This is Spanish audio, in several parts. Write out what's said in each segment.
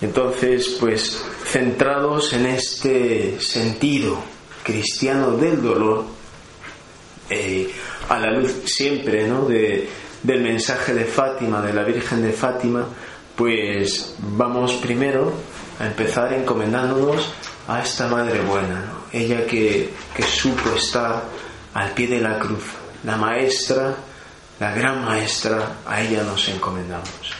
Entonces, pues centrados en este sentido cristiano del dolor, eh, a la luz siempre ¿no? de, del mensaje de Fátima, de la Virgen de Fátima, pues vamos primero a empezar encomendándonos a esta Madre Buena, ella que, que supo estar al pie de la cruz, la maestra, la gran maestra, a ella nos encomendamos.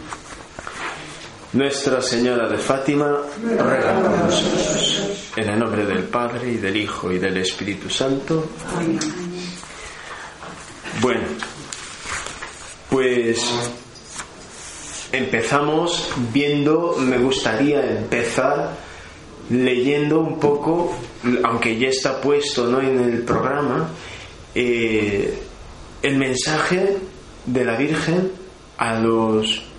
Nuestra Señora de Fátima, ruega por nosotros. En el nombre del Padre y del Hijo y del Espíritu Santo. Bueno, pues empezamos viendo, me gustaría empezar leyendo un poco, aunque ya está puesto ¿no? en el programa, eh, el mensaje de la Virgen a los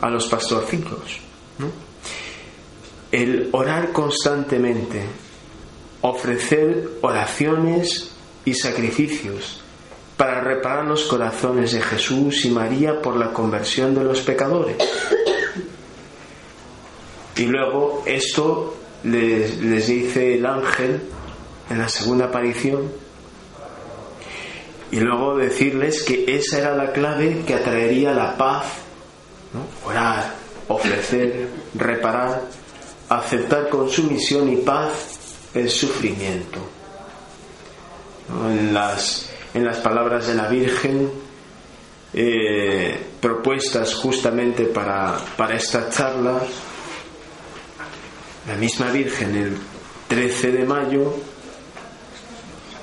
a los pastorciclos. El orar constantemente, ofrecer oraciones y sacrificios para reparar los corazones de Jesús y María por la conversión de los pecadores. Y luego esto les dice el ángel en la segunda aparición y luego decirles que esa era la clave que atraería la paz Orar, ofrecer, reparar, aceptar con sumisión y paz el sufrimiento. En, las, en las palabras de la Virgen, eh, propuestas justamente para, para esta charla, la misma Virgen el 13 de mayo,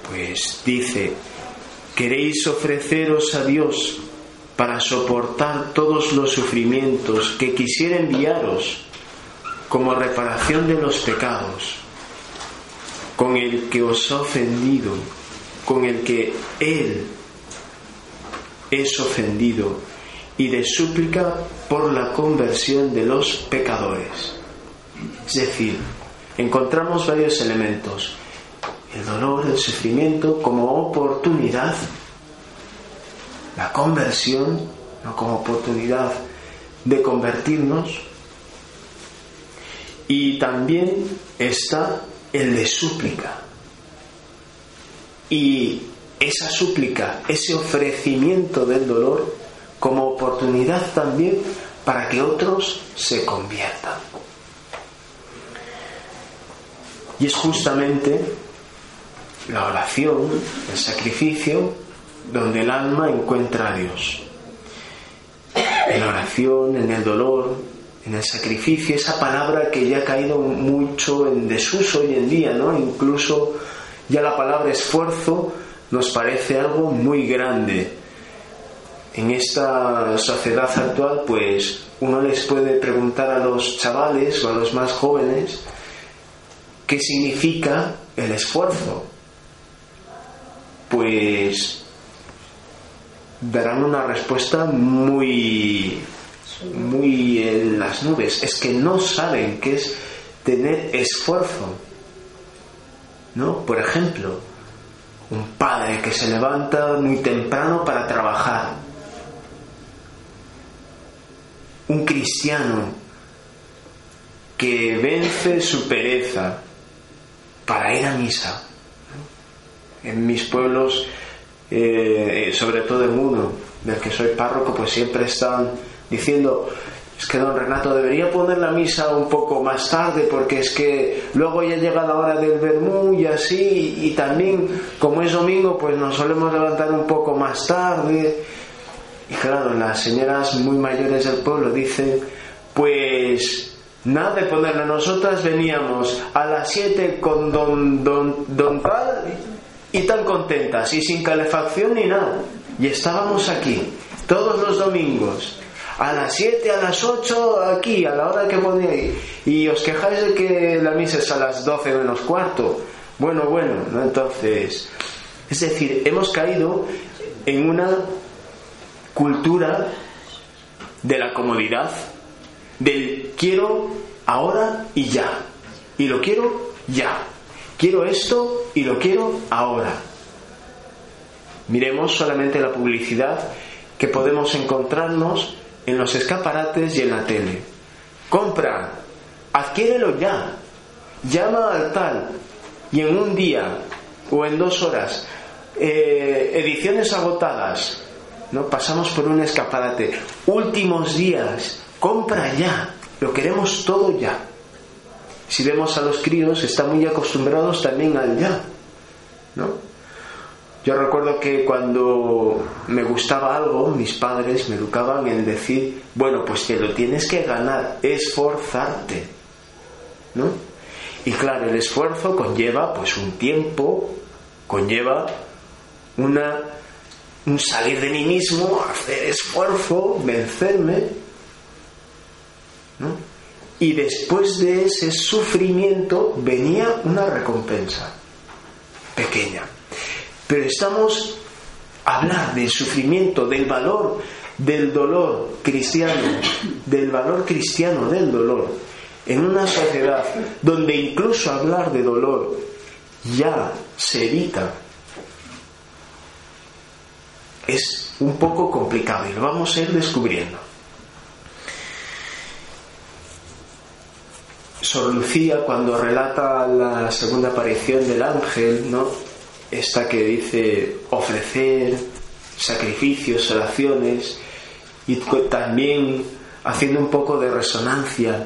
pues dice, queréis ofreceros a Dios para soportar todos los sufrimientos que quisiera enviaros como reparación de los pecados, con el que os ha ofendido, con el que Él es ofendido, y de súplica por la conversión de los pecadores. Es decir, encontramos varios elementos. El dolor, el sufrimiento como oportunidad la conversión como oportunidad de convertirnos y también está el de súplica. Y esa súplica, ese ofrecimiento del dolor como oportunidad también para que otros se conviertan. Y es justamente la oración, el sacrificio, donde el alma encuentra a Dios. En la oración, en el dolor, en el sacrificio, esa palabra que ya ha caído mucho en desuso hoy en día, ¿no? Incluso ya la palabra esfuerzo nos parece algo muy grande. En esta sociedad actual, pues uno les puede preguntar a los chavales o a los más jóvenes qué significa el esfuerzo. Pues darán una respuesta muy muy en las nubes. Es que no saben qué es tener esfuerzo. ¿No? Por ejemplo, un padre que se levanta muy temprano para trabajar. Un cristiano que vence su pereza para ir a misa. En mis pueblos eh, sobre todo en uno, del que soy párroco, pues siempre están diciendo, es que don Renato debería poner la misa un poco más tarde porque es que luego ya llega la hora del vermú y así y también como es domingo pues nos solemos levantar un poco más tarde y claro las señoras muy mayores del pueblo dicen pues nada de ponerla nosotras veníamos a las 7 con don, don, don tal y tan contentas y sin calefacción ni nada. Y estábamos aquí todos los domingos a las 7, a las 8 aquí, a la hora que ponéis, y os quejáis de que la misa es a las 12 menos cuarto. Bueno, bueno, entonces, es decir, hemos caído en una cultura de la comodidad, del quiero ahora y ya, y lo quiero ya, quiero esto y lo quiero ahora. Miremos solamente la publicidad que podemos encontrarnos en los escaparates y en la tele. Compra, adquiérelo ya, llama al tal y en un día o en dos horas, eh, ediciones agotadas, ¿no? pasamos por un escaparate, últimos días, compra ya, lo queremos todo ya. Si vemos a los críos, están muy acostumbrados también al ya, ¿no? Yo recuerdo que cuando me gustaba algo, mis padres me educaban en decir, bueno, pues que lo tienes que ganar, esforzarte, ¿no? Y claro, el esfuerzo conlleva pues un tiempo, conlleva una un salir de mí mismo, hacer esfuerzo, vencerme, ¿no? Y después de ese sufrimiento venía una recompensa pequeña. Pero estamos a hablar del sufrimiento, del valor del dolor cristiano, del valor cristiano del dolor, en una sociedad donde incluso hablar de dolor ya se evita, es un poco complicado y lo vamos a ir descubriendo. Sor Lucía, cuando relata la segunda aparición del ángel, ¿no? esta que dice ofrecer sacrificios, oraciones y también haciendo un poco de resonancia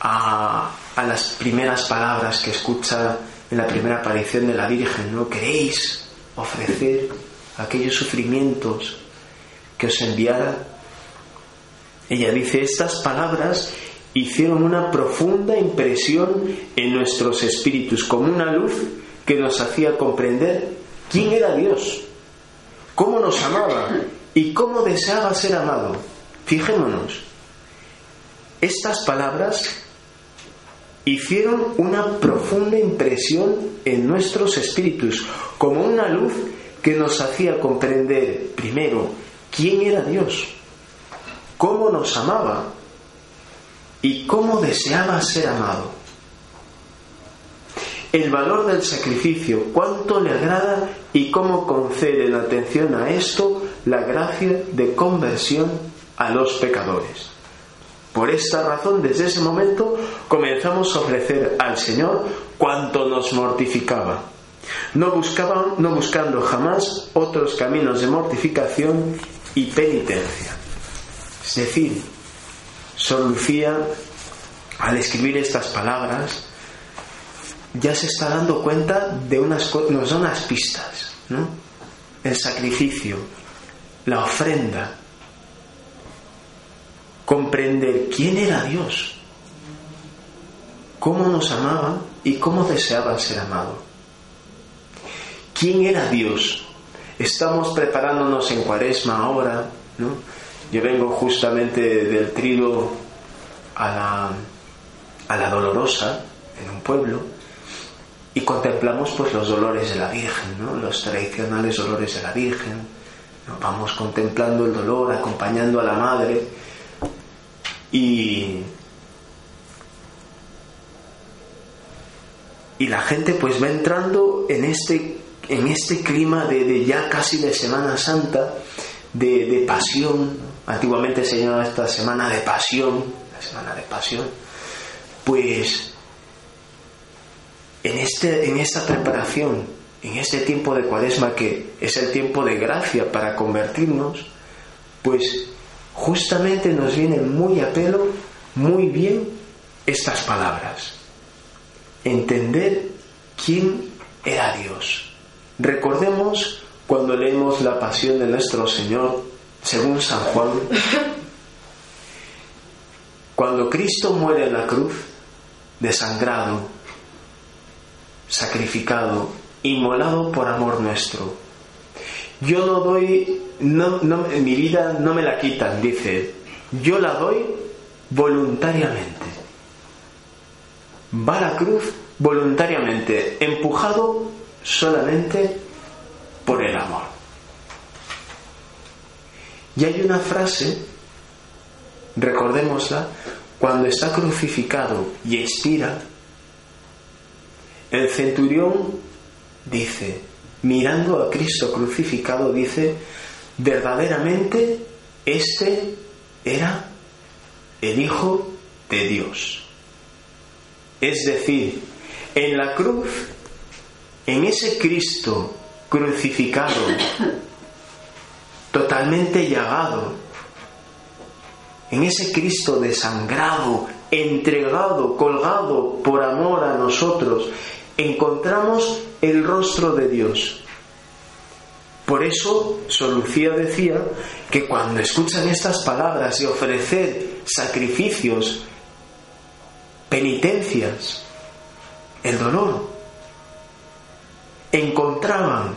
a, a, las primeras palabras que escucha en la primera aparición de la Virgen, ¿no? ¿Queréis ofrecer aquellos sufrimientos que os enviara? Ella dice, estas palabras hicieron una profunda impresión en nuestros espíritus, como una luz que nos hacía comprender quién era Dios, cómo nos amaba y cómo deseaba ser amado. Fijémonos, estas palabras hicieron una profunda impresión en nuestros espíritus, como una luz que nos hacía comprender, primero, quién era Dios, cómo nos amaba y cómo deseaba ser amado el valor del sacrificio, cuánto le agrada y cómo concede la atención a esto la gracia de conversión a los pecadores. Por esta razón, desde ese momento comenzamos a ofrecer al Señor cuanto nos mortificaba, no, buscaban, no buscando jamás otros caminos de mortificación y penitencia. Es decir, Sor Lucía, al escribir estas palabras, ya se está dando cuenta de unas nos da unas pistas, ¿no? El sacrificio, la ofrenda, comprender quién era Dios, cómo nos amaba y cómo deseaba ser amado. ¿Quién era Dios? Estamos preparándonos en cuaresma ahora, ¿no? Yo vengo justamente del trigo a la, a la dolorosa, en un pueblo, y contemplamos pues los dolores de la Virgen, ¿no? los tradicionales dolores de la Virgen. Vamos contemplando el dolor, acompañando a la Madre y, y la gente pues va entrando en este, en este clima de, ya casi de Semana Santa, de, de pasión. Antiguamente se llamaba esta semana de pasión, la semana de pasión. Pues en, este, en esta preparación, en este tiempo de cuaresma que es el tiempo de gracia para convertirnos, pues justamente nos vienen muy a pelo, muy bien estas palabras. Entender quién era Dios. Recordemos cuando leemos la pasión de nuestro Señor, según San Juan, cuando Cristo muere en la cruz, desangrado, sacrificado, inmolado por amor nuestro. Yo no doy, no, mi vida no me la quitan, dice, yo la doy voluntariamente. Va a la cruz voluntariamente, empujado solamente por el amor. Y hay una frase, recordémosla, cuando está crucificado y expira, el centurión dice, mirando a Cristo crucificado, dice, verdaderamente este era el Hijo de Dios. Es decir, en la cruz, en ese Cristo crucificado, totalmente llagado, en ese Cristo desangrado, entregado, colgado por amor a nosotros, encontramos el rostro de Dios. Por eso Solucía decía que cuando escuchan estas palabras de ofrecer sacrificios, penitencias, el dolor, encontraban,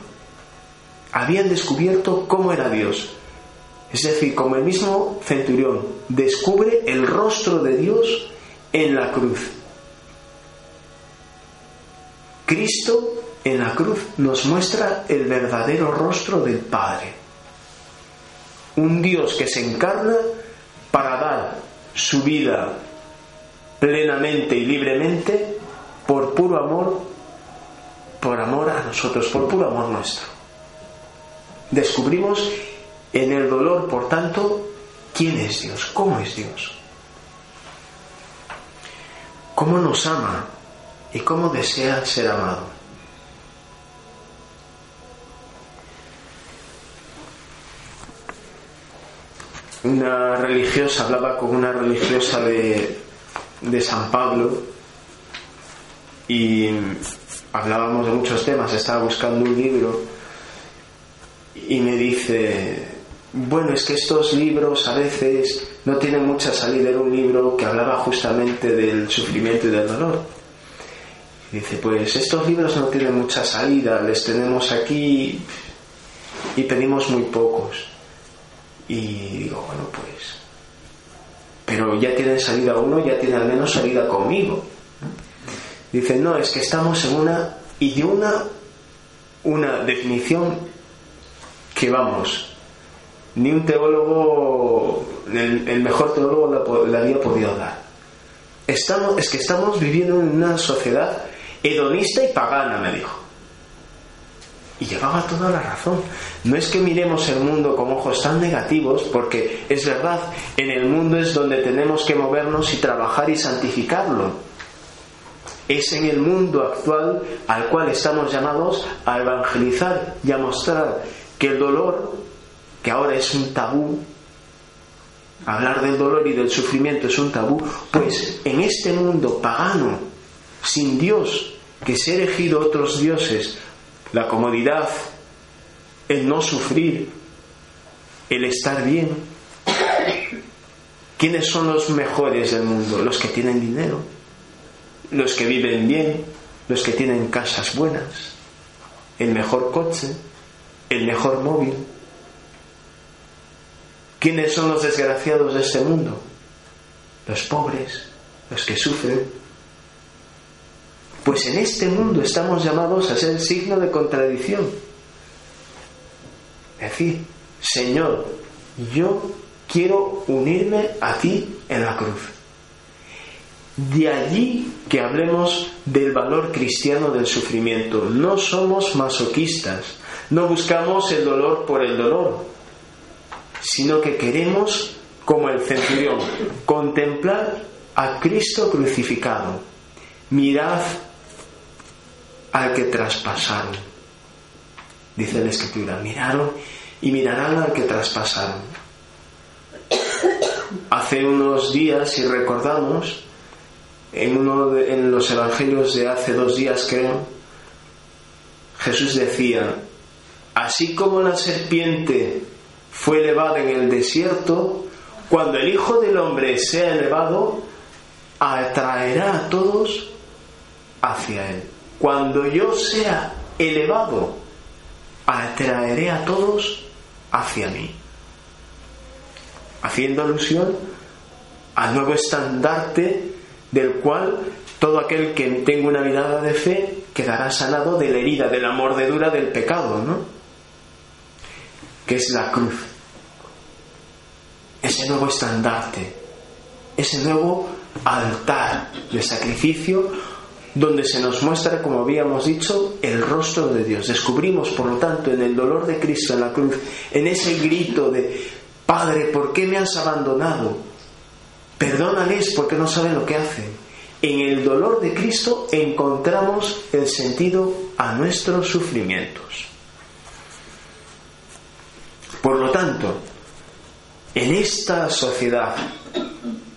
habían descubierto cómo era Dios. Es decir, como el mismo centurión descubre el rostro de Dios en la cruz. Cristo en la cruz nos muestra el verdadero rostro del Padre. Un Dios que se encarna para dar su vida plenamente y libremente por puro amor, por amor a nosotros, por puro amor nuestro. Descubrimos en el dolor, por tanto, quién es Dios, cómo es Dios, cómo nos ama y cómo desea ser amado. Una religiosa hablaba con una religiosa de, de San Pablo y hablábamos de muchos temas, estaba buscando un libro y me dice, bueno, es que estos libros a veces no tienen mucha salida, era un libro que hablaba justamente del sufrimiento y del dolor dice, pues estos libros no tienen mucha salida, les tenemos aquí y pedimos muy pocos. Y digo, bueno, pues, pero ya tienen salida uno, ya tiene al menos salida conmigo. Dice, no, es que estamos en una, y de una, una definición que vamos, ni un teólogo, el, mejor teólogo la, había podido dar. Estamos, es que estamos viviendo en una sociedad hedonista y pagana, me dijo. Y llevaba toda la razón. No es que miremos el mundo con ojos tan negativos, porque es verdad, en el mundo es donde tenemos que movernos y trabajar y santificarlo. Es en el mundo actual al cual estamos llamados a evangelizar y a mostrar que el dolor, que ahora es un tabú, hablar del dolor y del sufrimiento es un tabú, pues en este mundo pagano, sin Dios, que se ha elegido otros dioses, la comodidad, el no sufrir, el estar bien. ¿Quiénes son los mejores del mundo? Los que tienen dinero, los que viven bien, los que tienen casas buenas, el mejor coche, el mejor móvil. ¿Quiénes son los desgraciados de este mundo? Los pobres, los que sufren, pues en este mundo estamos llamados a ser signo de contradicción. Es decir, Señor, yo quiero unirme a ti en la cruz. De allí que hablemos del valor cristiano del sufrimiento. No somos masoquistas, no buscamos el dolor por el dolor, sino que queremos, como el centurión, contemplar a Cristo crucificado. Mirad al que traspasaron. Dice la escritura, miraron y mirarán al que traspasaron. Hace unos días, si recordamos, en uno de en los evangelios de hace dos días, creo, Jesús decía, así como la serpiente fue elevada en el desierto, cuando el Hijo del Hombre sea elevado, atraerá a todos hacia Él. Cuando yo sea elevado, atraeré a todos hacia mí. Haciendo alusión al nuevo estandarte del cual todo aquel que tenga una mirada de fe quedará sanado de la herida, de la mordedura del pecado, ¿no? Que es la cruz. Ese nuevo estandarte, ese nuevo altar de sacrificio donde se nos muestra, como habíamos dicho, el rostro de Dios. Descubrimos, por lo tanto, en el dolor de Cristo en la cruz, en ese grito de, Padre, ¿por qué me has abandonado? Perdónales porque no saben lo que hacen en el dolor de Cristo encontramos el sentido a nuestros sufrimientos. Por lo tanto, en esta sociedad,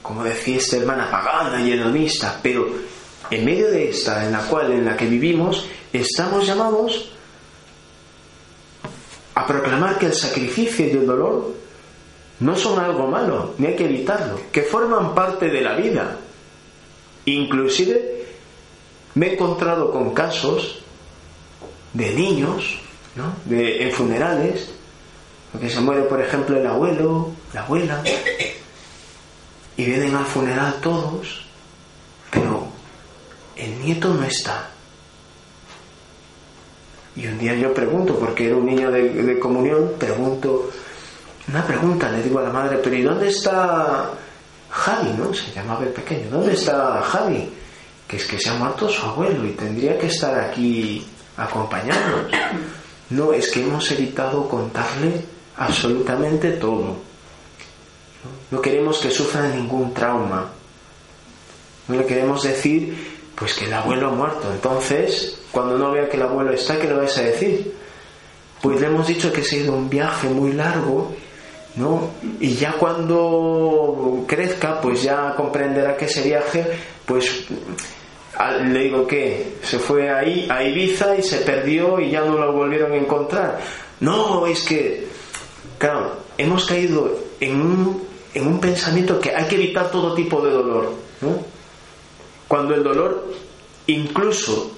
como decía esta hermana pagana y hedonista, pero en medio de esta en la cual en la que vivimos, estamos llamados a proclamar que el sacrificio y el dolor no son algo malo, ni hay que evitarlo, que forman parte de la vida, Inclusive me he encontrado con casos de niños, ¿no? de, en funerales, porque se muere, por ejemplo, el abuelo, la abuela, y vienen al funeral todos, pero el nieto no está. Y un día yo pregunto, porque era un niño de, comunión, pregunto, una pregunta, le digo a la madre, pero ¿y dónde está Javi, ¿no? Se llamaba el pequeño. ¿Dónde está Javi? Que es que se ha muerto su abuelo y tendría que estar aquí acompañándonos. No, es que hemos evitado contarle absolutamente todo. No queremos que sufra ningún trauma. No le queremos decir, pues que el abuelo ha muerto. Entonces, cuando no vea que el abuelo está, ¿qué le vais a decir? Pues le hemos dicho que se ha ido un viaje muy largo ¿no? Y ya cuando crezca, pues ya comprenderá que ese viaje, pues le digo que se fue ahí a Ibiza y se perdió y ya no lo volvieron a encontrar. No, es que, claro, hemos caído en un, en un pensamiento que hay que evitar todo tipo de dolor. Cuando el dolor, incluso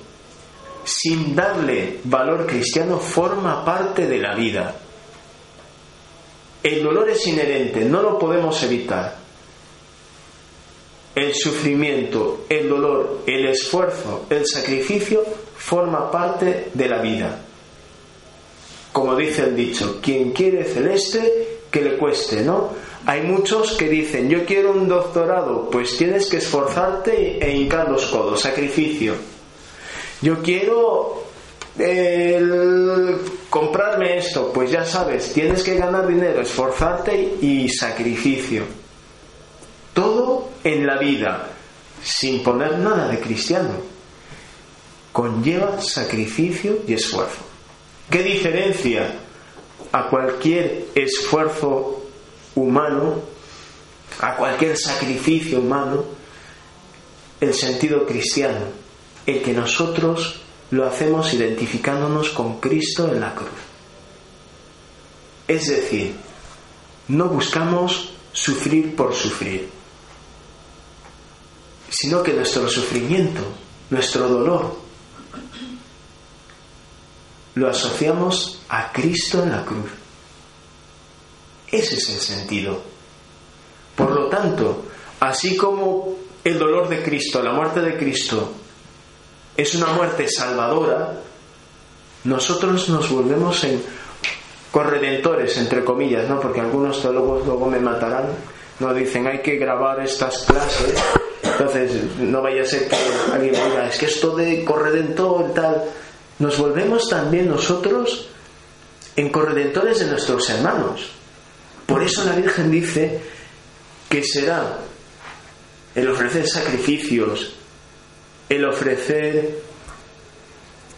sin darle valor cristiano, forma parte de la vida. El dolor es inherente, no lo podemos evitar. El sufrimiento, el dolor, el esfuerzo, el sacrificio forma parte de la vida. Como dice el dicho, quien quiere celeste, que le cueste, ¿no? Hay muchos que dicen, yo quiero un doctorado, pues tienes que esforzarte e hincar los codos, sacrificio. Yo quiero el comprarme esto, pues ya sabes, tienes que ganar dinero, esforzarte y sacrificio. Todo en la vida, sin poner nada de cristiano, conlleva sacrificio y esfuerzo. ¿Qué diferencia a cualquier esfuerzo humano, a cualquier sacrificio humano, el sentido cristiano? El que nosotros lo hacemos identificándonos con Cristo en la cruz. Es decir, no buscamos sufrir por sufrir, sino que nuestro sufrimiento, nuestro dolor, lo asociamos a Cristo en la cruz. Ese es el sentido. Por lo tanto, así como el dolor de Cristo, la muerte de Cristo, es una muerte salvadora, nosotros nos volvemos en corredentores, entre comillas, ¿no? Porque algunos teólogos luego me matarán, no dicen hay que grabar estas clases, entonces no vaya a ser que alguien diga, es que esto de corredentor tal, nos volvemos también nosotros en corredentores de nuestros hermanos. Por eso la Virgen dice que será el ofrecer sacrificios, el ofrecer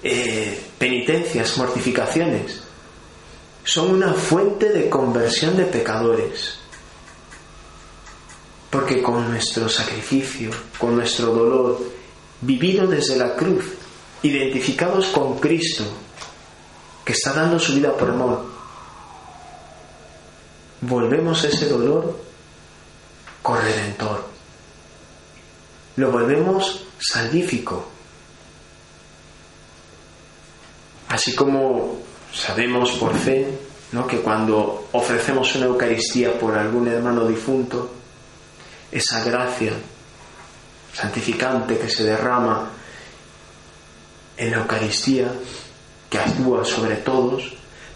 eh, penitencias, mortificaciones, son una fuente de conversión de pecadores. Porque con nuestro sacrificio, con nuestro dolor, vivido desde la cruz, identificados con Cristo, que está dando su vida por amor, volvemos ese dolor corredentor. Lo volvemos salvífico. Así como sabemos por fe ¿no? que cuando ofrecemos una Eucaristía por algún hermano difunto, esa gracia santificante que se derrama en la Eucaristía, que actúa sobre todos,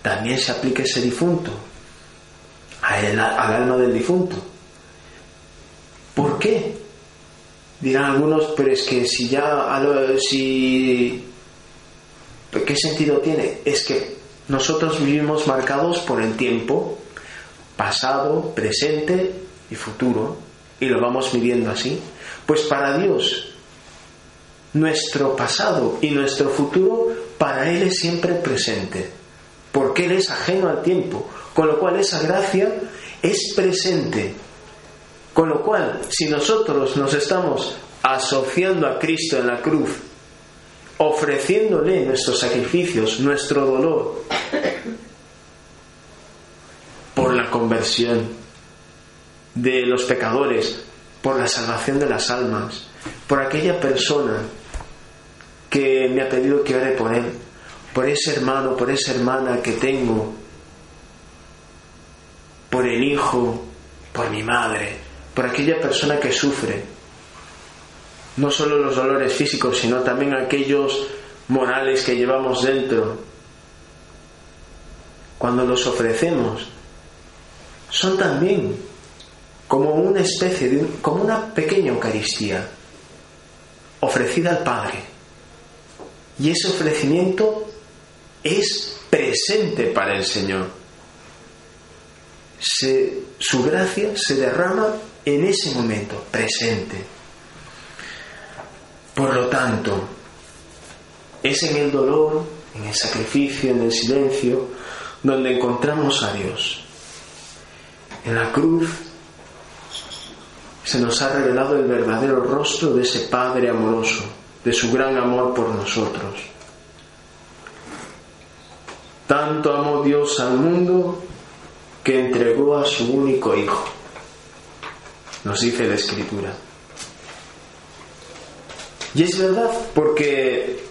también se aplica ese difunto, al alma del difunto. ¿Por qué? Dirán algunos, pero es que si ya, si, ¿qué sentido tiene? Es que nosotros vivimos marcados por el tiempo, pasado, presente y futuro, y lo vamos viviendo así. Pues para Dios, nuestro pasado y nuestro futuro, para Él es siempre presente, porque Él es ajeno al tiempo, con lo cual esa gracia es presente. Con lo cual, si nosotros nos estamos asociando a Cristo en la cruz, ofreciéndole nuestros sacrificios, nuestro dolor, por la conversión de los pecadores, por la salvación de las almas, por aquella persona que me ha pedido que ore por él, por ese hermano, por esa hermana que tengo, por el hijo, por mi madre, por aquella persona que sufre, no solo los dolores físicos, sino también aquellos morales que llevamos dentro. Cuando los ofrecemos, son también como una especie de, como una pequeña Eucaristía ofrecida al Padre. Y ese ofrecimiento es presente para el Señor. su gracia se derrama en ese momento presente. Por lo tanto, es en el dolor, en el sacrificio, en el silencio, donde encontramos a Dios. En la cruz se nos ha revelado el verdadero rostro de ese Padre amoroso, de su gran amor por nosotros. Tanto amó Dios al mundo que entregó a su único Hijo nos dice la escritura. Y es verdad, porque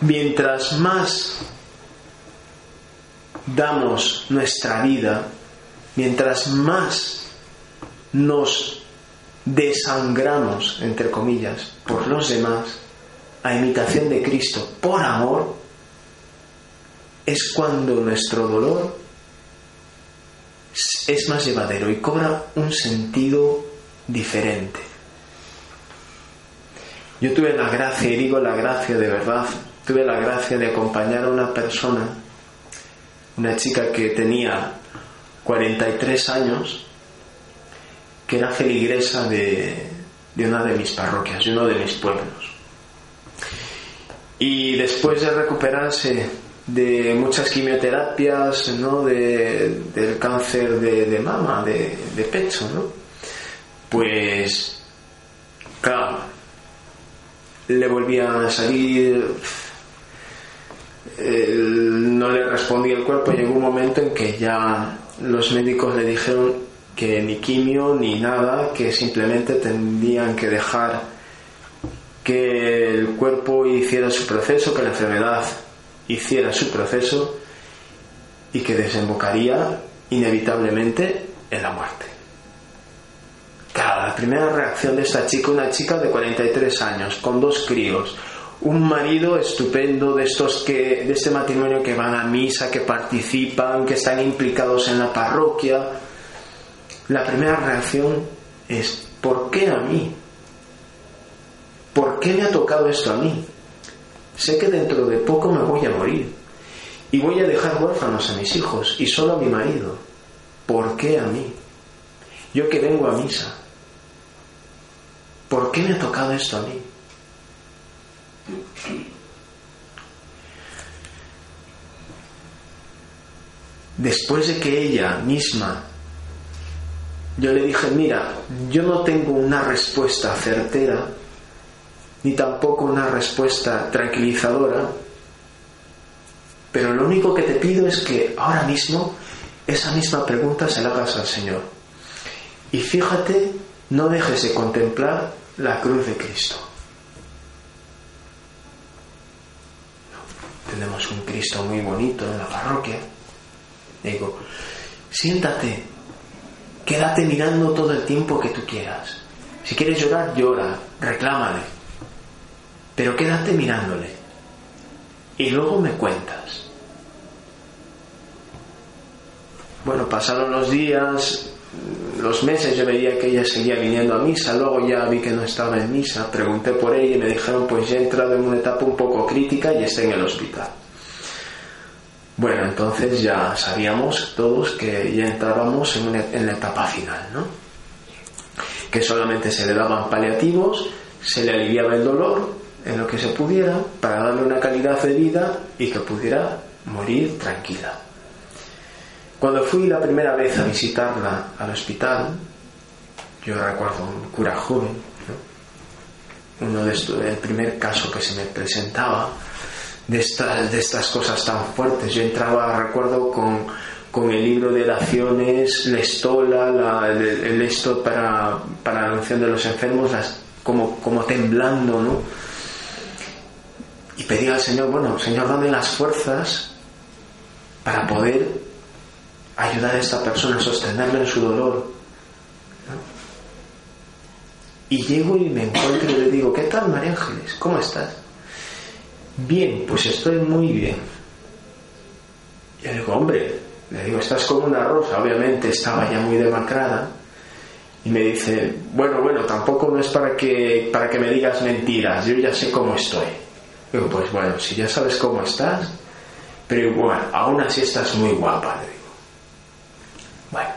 mientras más damos nuestra vida, mientras más nos desangramos, entre comillas, por los demás, a imitación de Cristo, por amor, es cuando nuestro dolor es más llevadero y cobra un sentido diferente. Yo tuve la gracia, y digo la gracia de verdad, tuve la gracia de acompañar a una persona, una chica que tenía 43 años, que era feligresa de, de una de mis parroquias, de uno de mis pueblos. Y después de recuperarse de muchas quimioterapias, ¿no? De, del cáncer de, mama, de, pecho, ¿no? Pues, claro, le volvía a salir, no le respondía el cuerpo, llegó un momento en que ya los médicos le dijeron que ni quimio ni nada, que simplemente tendrían que dejar que el cuerpo hiciera su proceso, que la enfermedad hiciera su proceso y que desembocaría inevitablemente en la muerte. Claro, la primera reacción de esta chica, una chica de 43 años, con dos críos, un marido estupendo de estos que, de este matrimonio que van a misa, que participan, que están implicados en la parroquia. La primera reacción es, ¿por qué a mí? ¿Por qué me ha tocado esto a mí? Sé que dentro de poco me voy a morir y voy a dejar huérfanos a mis hijos y solo a mi marido. ¿Por qué a mí? Yo que vengo a misa. ¿Por qué me ha tocado esto a mí? Después de que ella misma yo le dije, mira, yo no tengo una respuesta certera, ni tampoco una respuesta tranquilizadora, pero lo único que te pido es que ahora mismo esa misma pregunta se la hagas al Señor. Y fíjate, no dejes de contemplar la cruz de Cristo. Tenemos un Cristo muy bonito en la parroquia. Digo, siéntate, quédate mirando todo el tiempo que tú quieras. Si quieres llorar, llora, reclámale. Pero quédate mirándole. Y luego me cuentas. Bueno, pasaron los días, los meses, yo veía que ella seguía viniendo a misa, luego ya vi que no estaba en misa, pregunté por ella y me dijeron pues ya he entrado en una etapa un poco crítica y está en el hospital. Bueno, entonces ya sabíamos todos que ya entrábamos en, en la etapa final, ¿no? Que solamente se le daban paliativos, se le aliviaba el dolor en lo que se pudiera para darle una calidad de vida y que pudiera morir tranquila. Cuando fui la primera vez a visitarla al hospital, yo recuerdo un cura joven, uno de estos, el primer caso que se me presentaba de estas, de estas cosas tan fuertes. Yo entraba, recuerdo, con, con el libro de oraciones, la estola, la, el, esto para, para la unción de los enfermos, como, como temblando, ¿no? Y pedía al Señor, bueno, Señor, dame las fuerzas para poder ayudar a esta persona sostenerla en su dolor. Y llego y me encuentro y le digo, ¿qué tal María Ángeles? ¿Cómo estás? Bien, pues estoy muy bien. Y le digo, hombre, le digo, estás como una rosa, obviamente estaba ya muy demacrada. Y me dice, bueno, bueno, tampoco no es para que, para que me digas mentiras, yo ya sé cómo estoy. Digo, pues bueno, si ya sabes cómo estás, pero igual, aún así estás muy guapa. Bueno,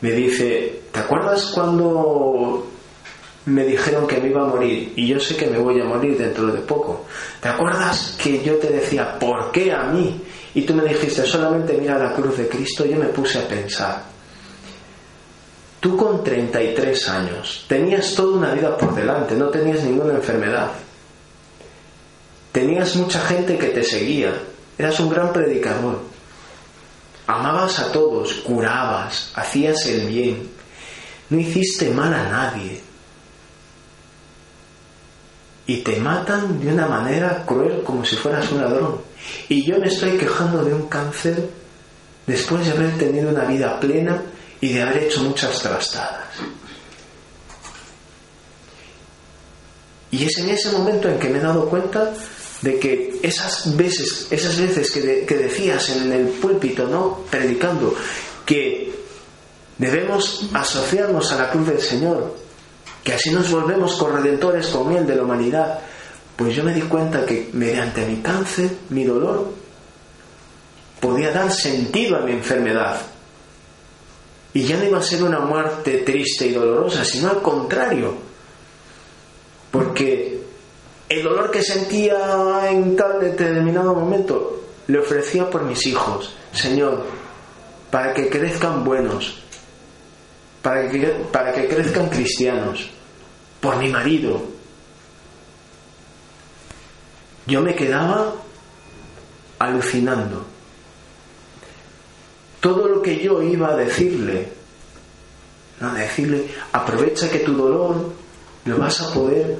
me dice, ¿te acuerdas cuando me dijeron que me iba a morir y yo sé que me voy a morir dentro de poco? ¿Te acuerdas que yo te decía, ¿por qué a mí? Y tú me dijiste, solamente mira la cruz de Cristo, yo me puse a pensar. Tú con 33 años tenías toda una vida por delante, no tenías ninguna enfermedad. Tenías mucha gente que te seguía, eras un gran predicador. Amabas a todos, curabas, hacías el bien, no hiciste mal a nadie. Y te matan de una manera cruel como si fueras un ladrón. Y yo me estoy quejando de un cáncer después de haber tenido una vida plena y de haber hecho muchas trastadas. Y es en ese momento en que me he dado cuenta de que esas veces, esas veces que, que decías en el púlpito, ¿no? Predicando, que debemos asociarnos a la cruz del Señor, que así nos volvemos corredentores con Él de la humanidad, pues yo me di cuenta que mediante mi cáncer, mi dolor, podía dar sentido a mi enfermedad. Y ya no iba a ser una muerte triste y dolorosa, sino al contrario. Porque el dolor que sentía en tal determinado momento le ofrecía por mis hijos, Señor, para que crezcan buenos, para que, para que crezcan cristianos, por mi marido. Yo me quedaba alucinando. Todo lo que yo iba a decirle, no decirle, aprovecha que tu dolor lo vas a poder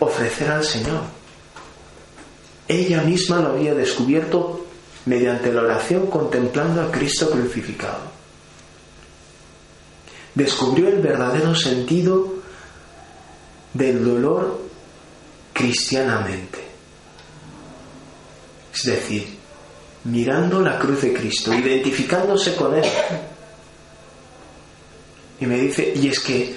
ofrecer al Señor. Ella misma lo había descubierto mediante la oración contemplando a Cristo crucificado. Descubrió el verdadero sentido del dolor cristianamente. Es decir, mirando la cruz de Cristo, identificándose con Él. Y me dice, y es que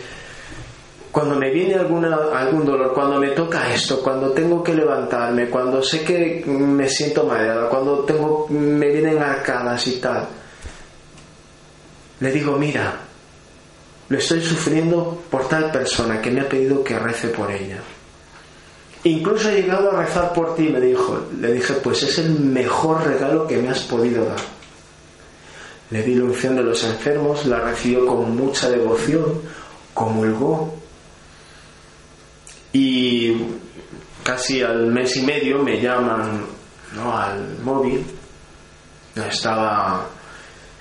cuando me viene alguna, algún dolor, cuando me toca esto, cuando tengo que levantarme, cuando sé que me siento mareada, cuando tengo, me vienen arcadas y tal, le digo, mira, lo estoy sufriendo por tal persona que me ha pedido que rece por ella. Incluso he llegado a rezar por ti, me dijo. Le dije, pues es el mejor regalo que me has podido dar. le di la unción de los enfermos, la recibió con mucha devoción, comulgó. Y casi al mes y medio me llaman al móvil. Estaba,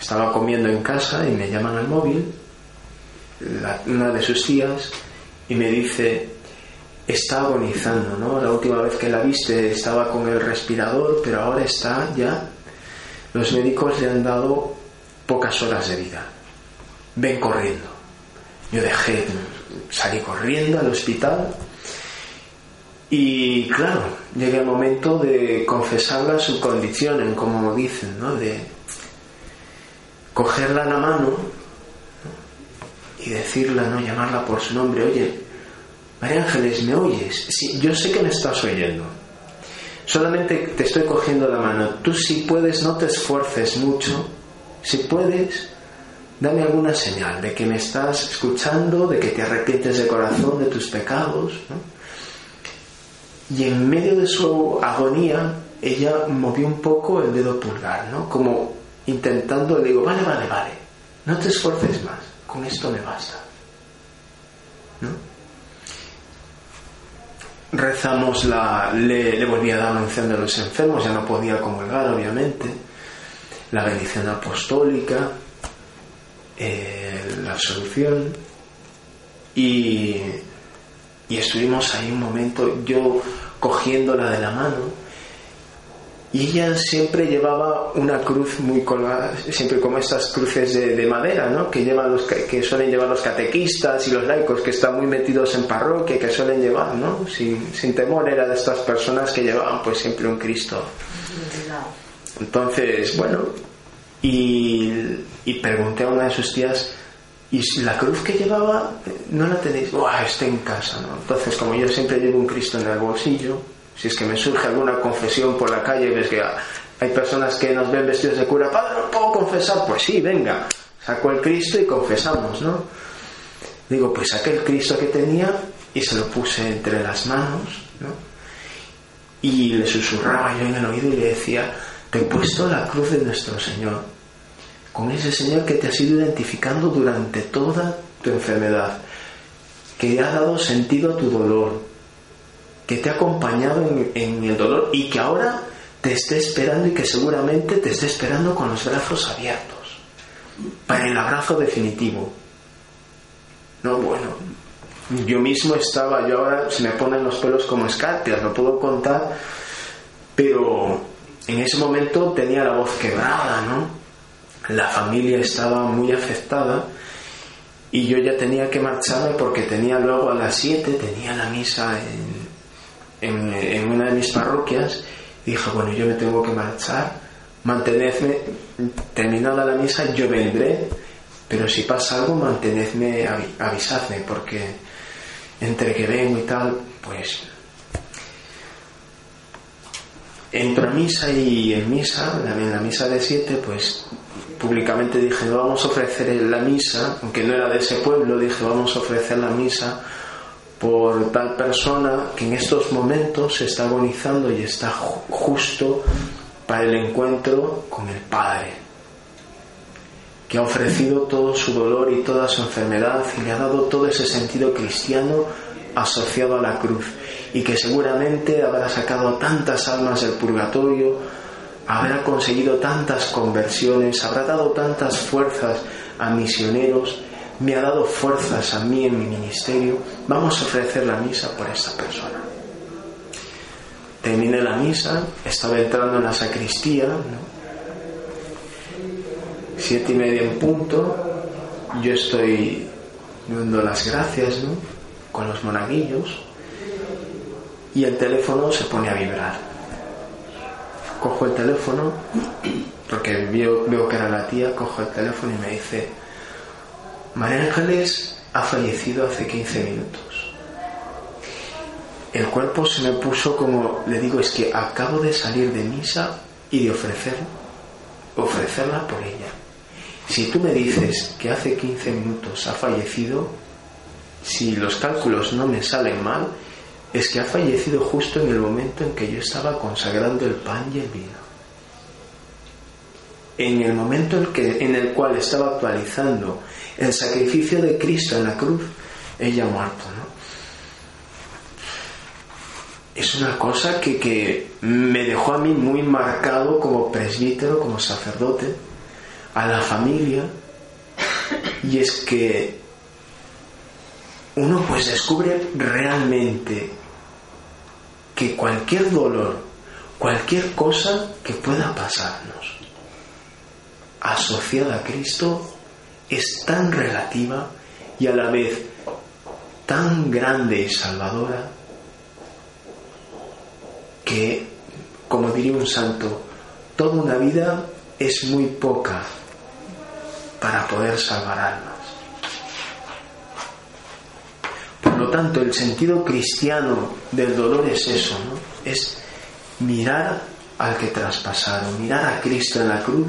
estaba comiendo en casa y me llaman al móvil, una de sus tías, y me dice, está agonizando, ¿no? La última vez que la viste estaba con el respirador, pero ahora está ya. Los médicos le han dado pocas horas de vida. Ven corriendo. Yo dejé, salí corriendo al hospital y claro, llegué el momento de confesarla su condición, como dicen, ¿no? De cogerla en la mano y decirla, no llamarla por su nombre, oye, María Ángeles, ¿me oyes? Sí, yo sé que me estás oyendo. Solamente te estoy cogiendo la mano. Tú si puedes, no te esfuerces mucho. Si puedes, dame alguna señal de que me estás escuchando, de que te arrepientes de corazón de tus pecados. Y en medio de su agonía, ella movió un poco el dedo pulgar, ¿no? Como intentando, le digo, vale, vale, vale, no te esfuerces más, con esto me basta. ¿No? rezamos la, le, volví a dar la unción de los enfermos, ya no podía comulgar obviamente, la bendición apostólica, eh, la solución y, y estuvimos ahí un momento, yo cogiéndola de la mano, y ella siempre llevaba una cruz muy colgada, siempre como estas cruces de, madera, ¿no? Que, llevan los, que suelen llevar los catequistas y los laicos que están muy metidos en parroquia, que suelen llevar, ¿no? Sin, sin temor, era de estas personas que llevaban pues siempre un Cristo. Entonces, bueno, y, y pregunté a una de sus tías, ¿y la cruz que llevaba no la tenéis? ¡Buah, está en casa, ¿no? Entonces, como yo siempre llevo un Cristo en el bolsillo, si es que me surge alguna confesión por la calle, ves que hay personas que nos ven vestidos de cura, padre, ¿no puedo confesar? Pues sí, venga, saco el Cristo y confesamos, ¿no? Digo, pues saqué el Cristo que tenía y se lo puse entre las manos, ¿no? Y le susurraba yo en el oído y le decía, te he puesto la cruz de nuestro Señor, con ese Señor que te ha ido identificando durante toda tu enfermedad, que ha dado sentido a tu dolor, que te ha acompañado en, el dolor y que ahora te esté esperando y que seguramente te esté esperando con los brazos abiertos para el abrazo definitivo. No, bueno, yo mismo estaba, yo ahora se me ponen los pelos como escarpias, no puedo contar, pero en ese momento tenía la voz quebrada, ¿no? La familia estaba muy afectada y yo ya tenía que marcharme porque tenía luego a las 7, tenía la misa en, en, una de mis parroquias y dije, bueno, yo me tengo que marchar, mantenedme, terminada la misa, yo vendré, pero si pasa algo, mantenedme, avisadme, porque entre que vengo y tal, pues entro a misa y en misa, en la misa de siete, pues públicamente dije, vamos a ofrecer la misa, aunque no era de ese pueblo, dije, vamos a ofrecer la misa por tal persona que en estos momentos se está agonizando y está justo para el encuentro con el Padre, que ha ofrecido todo su dolor y toda su enfermedad y le ha dado todo ese sentido cristiano asociado a la cruz y que seguramente habrá sacado tantas almas del purgatorio, habrá conseguido tantas conversiones, habrá dado tantas fuerzas a misioneros me ha dado fuerzas a mí en mi ministerio, vamos a ofrecer la misa por esta persona. Terminé la misa, estaba entrando en la sacristía, siete y media en punto, yo estoy dando las gracias con los monaguillos y el teléfono se pone a vibrar. Cojo el teléfono, porque veo que era la tía, cojo el teléfono y me dice, María Ángeles ha fallecido hace 15 minutos. El cuerpo se me puso como, le digo, es que acabo de salir de misa y de ofrecer, ofrecerla por ella. Si tú me dices que hace 15 minutos ha fallecido, si los cálculos no me salen mal, es que ha fallecido justo en el momento en que yo estaba consagrando el pan y el vino. en el momento en, que, en el cual estaba actualizando el sacrificio de Cristo en la cruz, ella muerto, ¿no? Es una cosa que, que me dejó a mí muy marcado como presbítero, como sacerdote, a la familia, y es que uno pues descubre realmente que cualquier dolor, cualquier cosa que pueda pasarnos asociada a Cristo es tan relativa y a la vez tan grande y salvadora que, como diría un santo, toda una vida es muy poca para poder salvar almas. Por lo tanto, el sentido cristiano del dolor es eso, ¿no? Es mirar al que traspasaron, mirar a Cristo en la cruz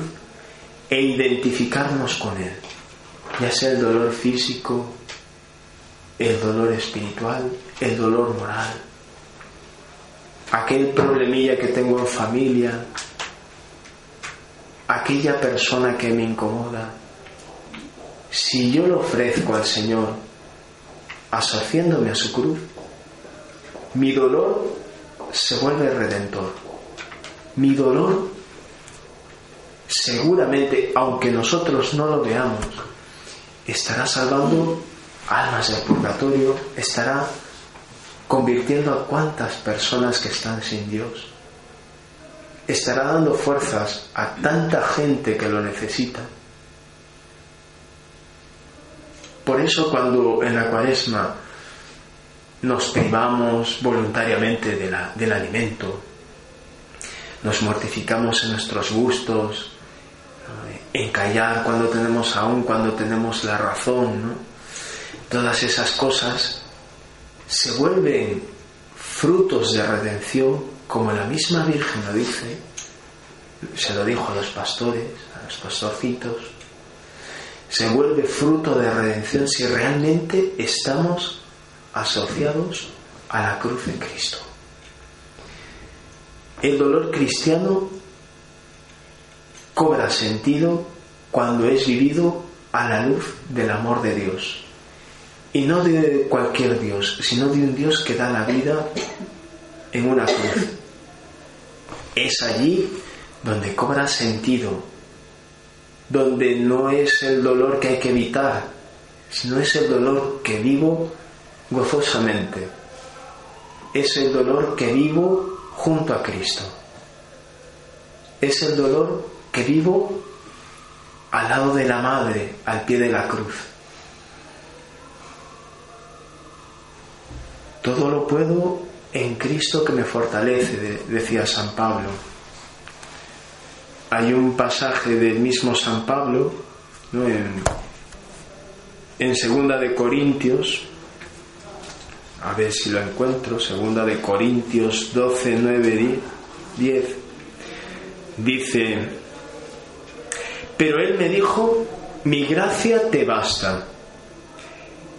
e identificarnos con Él, ya sea el dolor físico, el dolor espiritual, el dolor moral, aquel problemilla que tengo en familia, aquella persona que me incomoda, si yo lo ofrezco al Señor asociándome a su cruz, mi dolor se vuelve redentor. Mi dolor seguramente, aunque nosotros no lo veamos, estará salvando almas del purgatorio, estará convirtiendo a cuantas personas que están sin Dios, estará dando fuerzas a tanta gente que lo necesita. Por eso cuando en la cuaresma nos privamos voluntariamente del alimento, nos mortificamos en nuestros gustos, en callar cuando tenemos aún, cuando tenemos la razón, todas esas cosas se vuelven frutos de redención, como la misma Virgen lo dice, se lo dijo a los pastores, a los pastorcitos, se vuelve fruto de redención si realmente estamos asociados a la cruz de Cristo. El dolor cristiano cobra sentido cuando es vivido a la luz del amor de Dios. Y no de cualquier Dios, sino de un Dios que da la vida en una cruz. Es allí donde cobra sentido, donde no es el dolor que hay que evitar, sino es el dolor que vivo gozosamente. Es el dolor que vivo junto a Cristo. Es el dolor que vivo al lado de la Madre, al pie de la cruz. Todo lo puedo en Cristo que me fortalece, decía San Pablo. Hay un pasaje del mismo San Pablo en, en Segunda de Corintios, a ver si lo encuentro, Segunda de Corintios 12, 9, 10, dice, pero él me dijo, mi gracia te basta,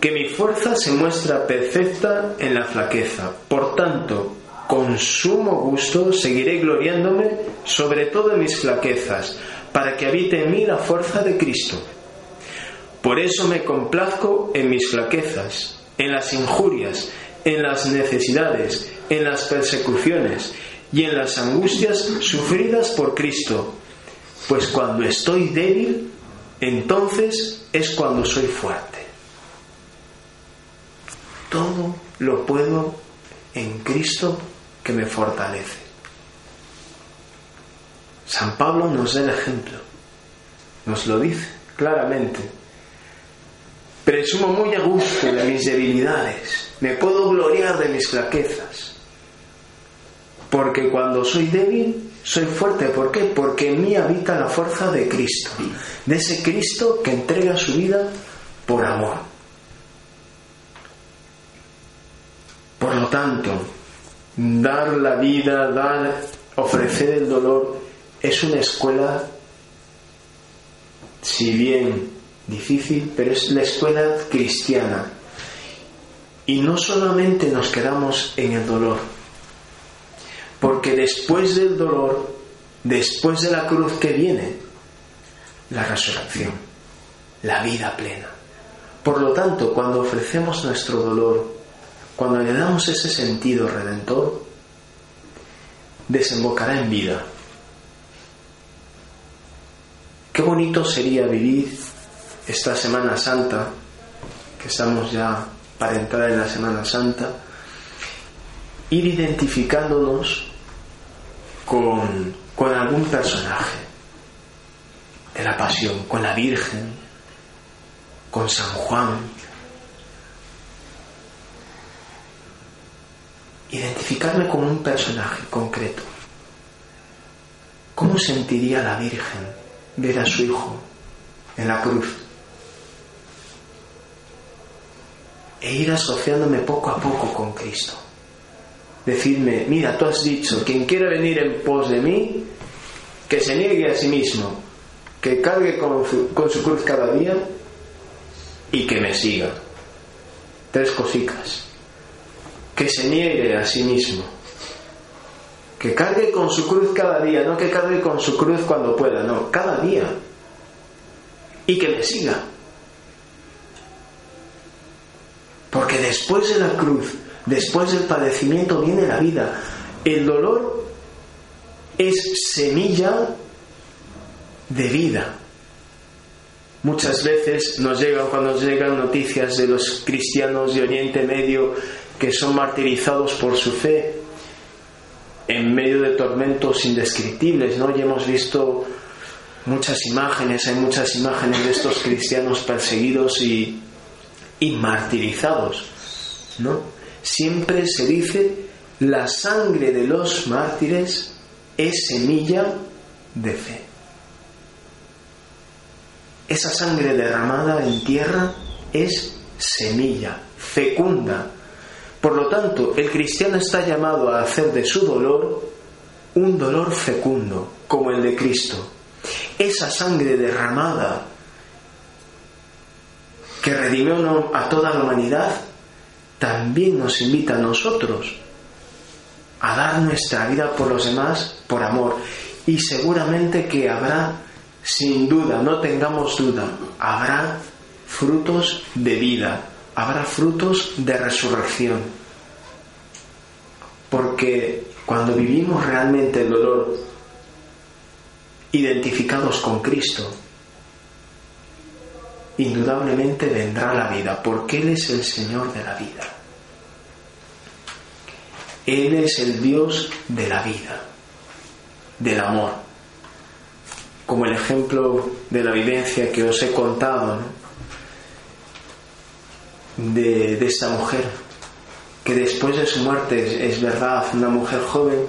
que mi fuerza se muestra perfecta en la flaqueza. Por tanto, con sumo gusto seguiré gloriándome sobre todo en mis flaquezas, para que habite en mí la fuerza de Cristo. Por eso me complazco en mis flaquezas, en las injurias, en las necesidades, en las persecuciones y en las angustias sufridas por Cristo pues cuando estoy débil, entonces es cuando soy fuerte. Todo lo puedo en Cristo que me fortalece. San Pablo nos da el ejemplo, nos lo dice claramente. Presumo muy a gusto de mis debilidades, me puedo gloriar de mis flaquezas, porque cuando soy débil soy fuerte, ¿por qué? Porque en mí habita la fuerza de Cristo, de ese Cristo que entrega su vida por amor. Por lo tanto, dar la vida, dar, ofrecer el dolor, es una escuela, si bien difícil, pero es la escuela cristiana. Y no solamente nos quedamos en el dolor, porque después del dolor, después de la cruz que viene, la resurrección, la vida plena. Por lo tanto, cuando ofrecemos nuestro dolor, cuando le damos ese sentido redentor, desembocará en vida. Qué bonito sería vivir esta Semana Santa, que estamos ya para entrar en la Semana Santa, ir identificándonos con, algún personaje de la pasión, con la Virgen, con San Juan. Identificarme con un personaje concreto. ¿Cómo sentiría la Virgen ver a su hijo en la cruz? E ir asociándome poco a poco con Cristo. Decirme, mira, tú has dicho, quien quiera venir en pos de mí, que se niegue a sí mismo, que cargue con su, cruz cada día y que me siga. Tres cositas. Que se niegue a sí mismo. Que cargue con su cruz cada día, no que cargue con su cruz cuando pueda, no, cada día. Y que me siga. Porque después de la cruz, después del padecimiento viene la vida. El dolor es semilla de vida. Muchas veces nos llegan, cuando nos llegan noticias de los cristianos de Oriente Medio que son martirizados por su fe en medio de tormentos indescriptibles, ¿no? Y hemos visto muchas imágenes, hay muchas imágenes de estos cristianos perseguidos y, y martirizados, ¿no? Siempre se dice la sangre de los mártires es semilla de fe. Esa sangre derramada en tierra es semilla, fecunda. Por lo tanto, el cristiano está llamado a hacer de su dolor un dolor fecundo, como el de Cristo. Esa sangre derramada que redimió a toda la humanidad, también nos invita a nosotros a dar nuestra vida por los demás por amor. Y seguramente que habrá sin duda, no tengamos duda, habrá frutos de vida, habrá frutos de resurrección. Porque cuando vivimos realmente el dolor, identificados con Cristo, indudablemente vendrá la vida, porque Él es el Señor de la vida. Él es el Dios de la vida, del amor. Como el ejemplo de la vivencia que os he contado de, esta mujer, que después de su muerte, es, verdad, una mujer joven,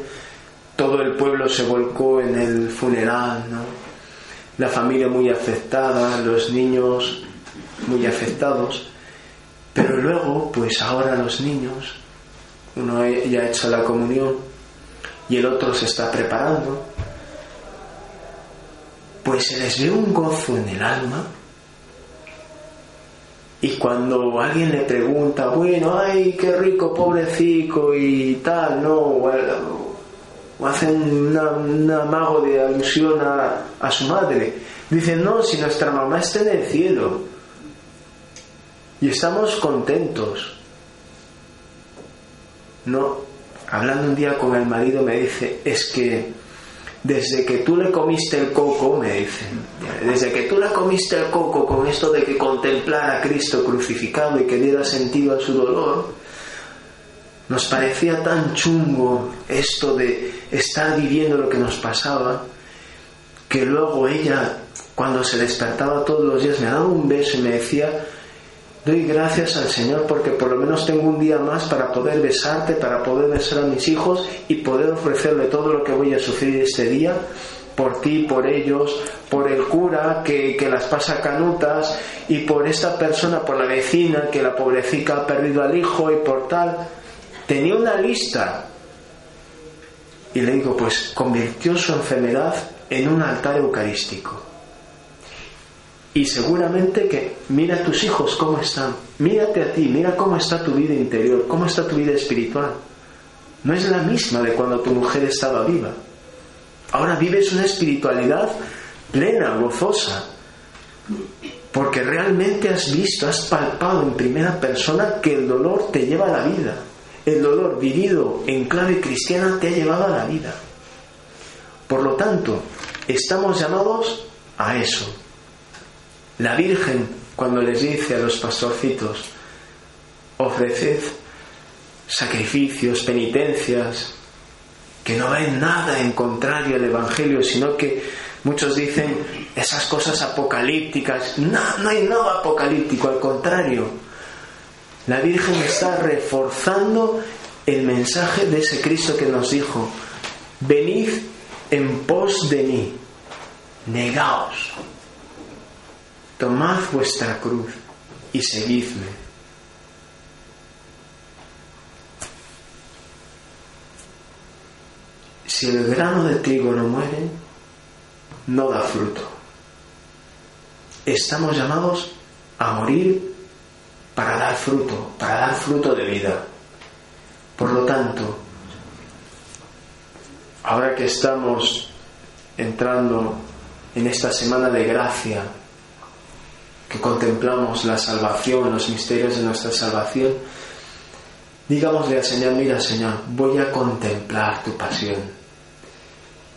todo el pueblo se volcó en el funeral, la familia muy afectada, los niños muy afectados, pero luego, pues ahora los niños, uno ya ha hecho la comunión y el otro se está preparando, pues se les ve un gozo en el alma. Y cuando alguien le pregunta, bueno, ay, qué rico, pobrecito y tal, no, o, hacen un amago de alusión a, a su madre, dicen, no, si nuestra mamá está en el cielo y estamos contentos. No, hablando un día con el marido me dice, es que desde que tú le comiste el coco, me dicen, desde que tú le comiste el coco con esto de que contemplara a Cristo crucificado y que diera sentido a su dolor, nos parecía tan chungo esto de estar viviendo lo que nos pasaba, que luego ella, cuando se despertaba todos los días, me daba un beso y me decía, Doy gracias al Señor porque por lo menos tengo un día más para poder besarte, para poder besar a mis hijos y poder ofrecerle todo lo que voy a sufrir este día por ti, por ellos, por el cura que, que, las pasa canutas y por esta persona, por la vecina que la pobrecita ha perdido al hijo y por tal. Tenía una lista. Y le digo, pues convirtió su enfermedad en un altar eucarístico. Y seguramente que mira a tus hijos cómo están, mírate a ti, mira cómo está tu vida interior, cómo está tu vida espiritual. No es la misma de cuando tu mujer estaba viva. Ahora vives una espiritualidad plena, gozosa, porque realmente has visto, has palpado en primera persona que el dolor te lleva a la vida. El dolor vivido en clave cristiana te ha llevado a la vida. Por lo tanto, estamos llamados a eso. La Virgen, cuando les dice a los pastorcitos, ofreced sacrificios, penitencias, que no ven nada en contrario al Evangelio, sino que muchos dicen esas cosas apocalípticas. No, no hay nada apocalíptico, al contrario. La Virgen está reforzando el mensaje de ese Cristo que nos dijo, venid en pos de mí, negaos, tomad vuestra cruz y seguidme. Si el grano de trigo no muere, no da fruto. Estamos llamados a morir para dar fruto, para dar fruto de vida. Por lo tanto, ahora que estamos entrando en esta semana de gracia, que contemplamos la salvación, los misterios de nuestra salvación, digámosle al Señor, mira Señor, voy a contemplar tu pasión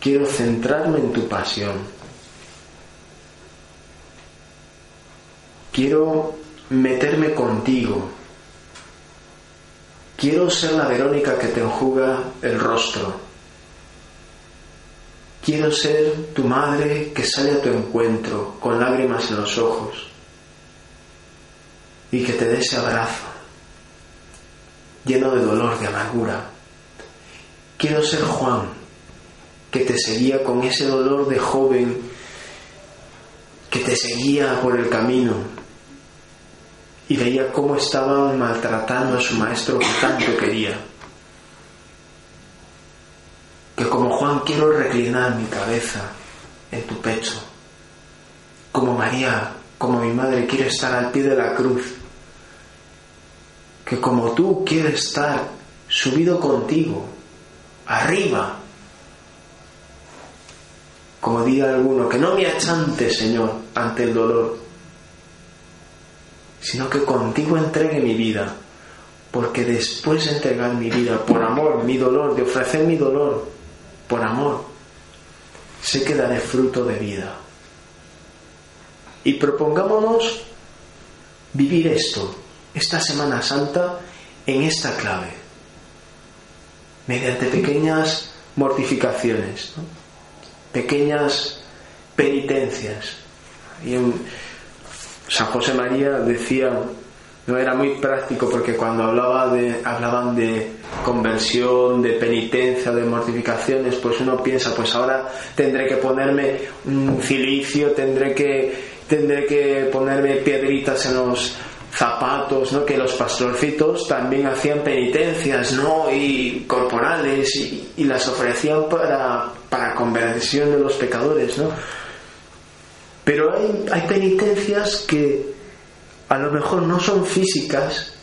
Quiero centrarme en tu pasión. Quiero meterme contigo. Quiero ser la Verónica que te enjuga el rostro. Quiero ser tu madre que sale a tu encuentro con lágrimas en los ojos y que te dé ese abrazo lleno de dolor, de amargura. Quiero ser Juan que te seguía con ese dolor de joven, que te seguía por el camino y veía cómo estaban maltratando a su maestro que tanto quería. Que como Juan quiero reclinar mi cabeza en tu pecho. Como María, como mi madre, quiero estar al pie de la cruz. Que como tú quieres estar subido contigo, arriba, como diga alguno, que no me achante, Señor, ante el dolor, sino que contigo entregue mi vida, porque después de entregar mi vida por amor, mi dolor, de ofrecer mi dolor, por amor, sé que daré fruto de vida. Y propongámonos vivir esto, esta Semana Santa, en esta clave, mediante pequeñas mortificaciones. pequeñas penitencias. Y San José María decía, no era muy práctico porque cuando hablaba de, hablaban de conversión, de penitencia, de mortificaciones, pues uno piensa, pues ahora tendré que ponerme un cilicio, tendré que, tendré que ponerme piedritas en los zapatos, ¿no? Que los pastorcitos también hacían penitencias, ¿no? Y corporales y, las ofrecían para, para conversión de los pecadores, ¿no? Pero hay, penitencias que a lo mejor no son físicas,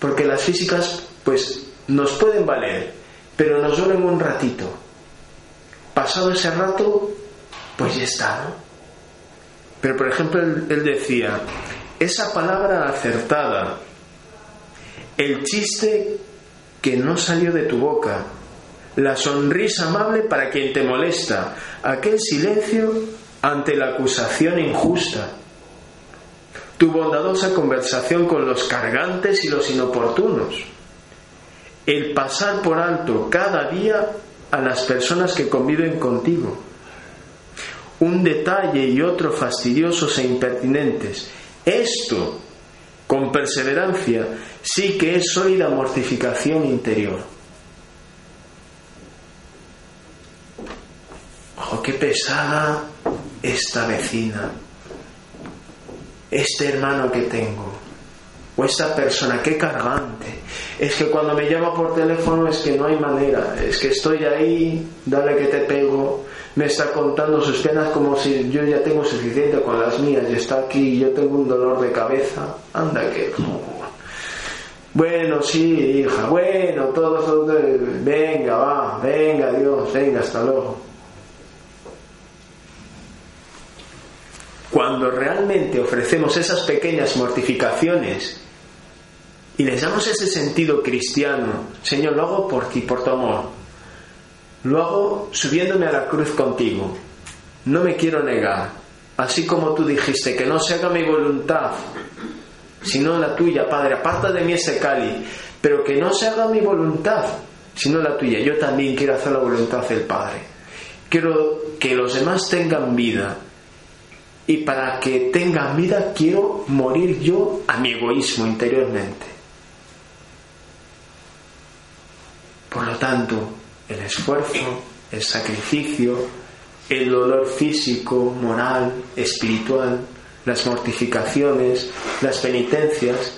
porque las físicas, pues, nos pueden valer, pero nos duelen un ratito. Pasado ese rato, pues ya está, ¿no? Pero por ejemplo, él decía, esa palabra acertada, el chiste que no salió de tu boca, la sonrisa amable para quien te molesta, aquel silencio ante la acusación injusta, tu bondadosa conversación con los cargantes y los inoportunos, el pasar por alto cada día a las personas que conviven contigo, un detalle y otro fastidiosos e impertinentes, esto, con perseverancia, sí que es sólida mortificación interior. ¡Oh, qué pesada esta vecina! Este hermano que tengo. O esta persona, qué cargante. Es que cuando me llama por teléfono es que no hay manera. Es que estoy ahí, dale que te pego me está contando sus penas como si yo ya tengo suficiente con las mías y está aquí yo tengo un dolor de cabeza. Anda que... Bueno, sí, hija, bueno, todos, venga, va, venga, Dios, venga, hasta luego. Cuando realmente ofrecemos esas pequeñas mortificaciones y les damos ese sentido cristiano, Señor, lo hago por ti, por tu amor, lo hago subiéndome a la cruz contigo, no me quiero negar, así como tú dijiste, que no se haga mi voluntad, sino la tuya, Padre, aparta de mí ese cáliz, pero que no se haga mi voluntad, sino la tuya, yo también quiero hacer la voluntad del Padre, quiero que los demás tengan vida, y para que tengan vida quiero morir yo a mi egoísmo interiormente. Por lo tanto, el esfuerzo, el sacrificio, el dolor físico, moral, espiritual, las mortificaciones, las penitencias,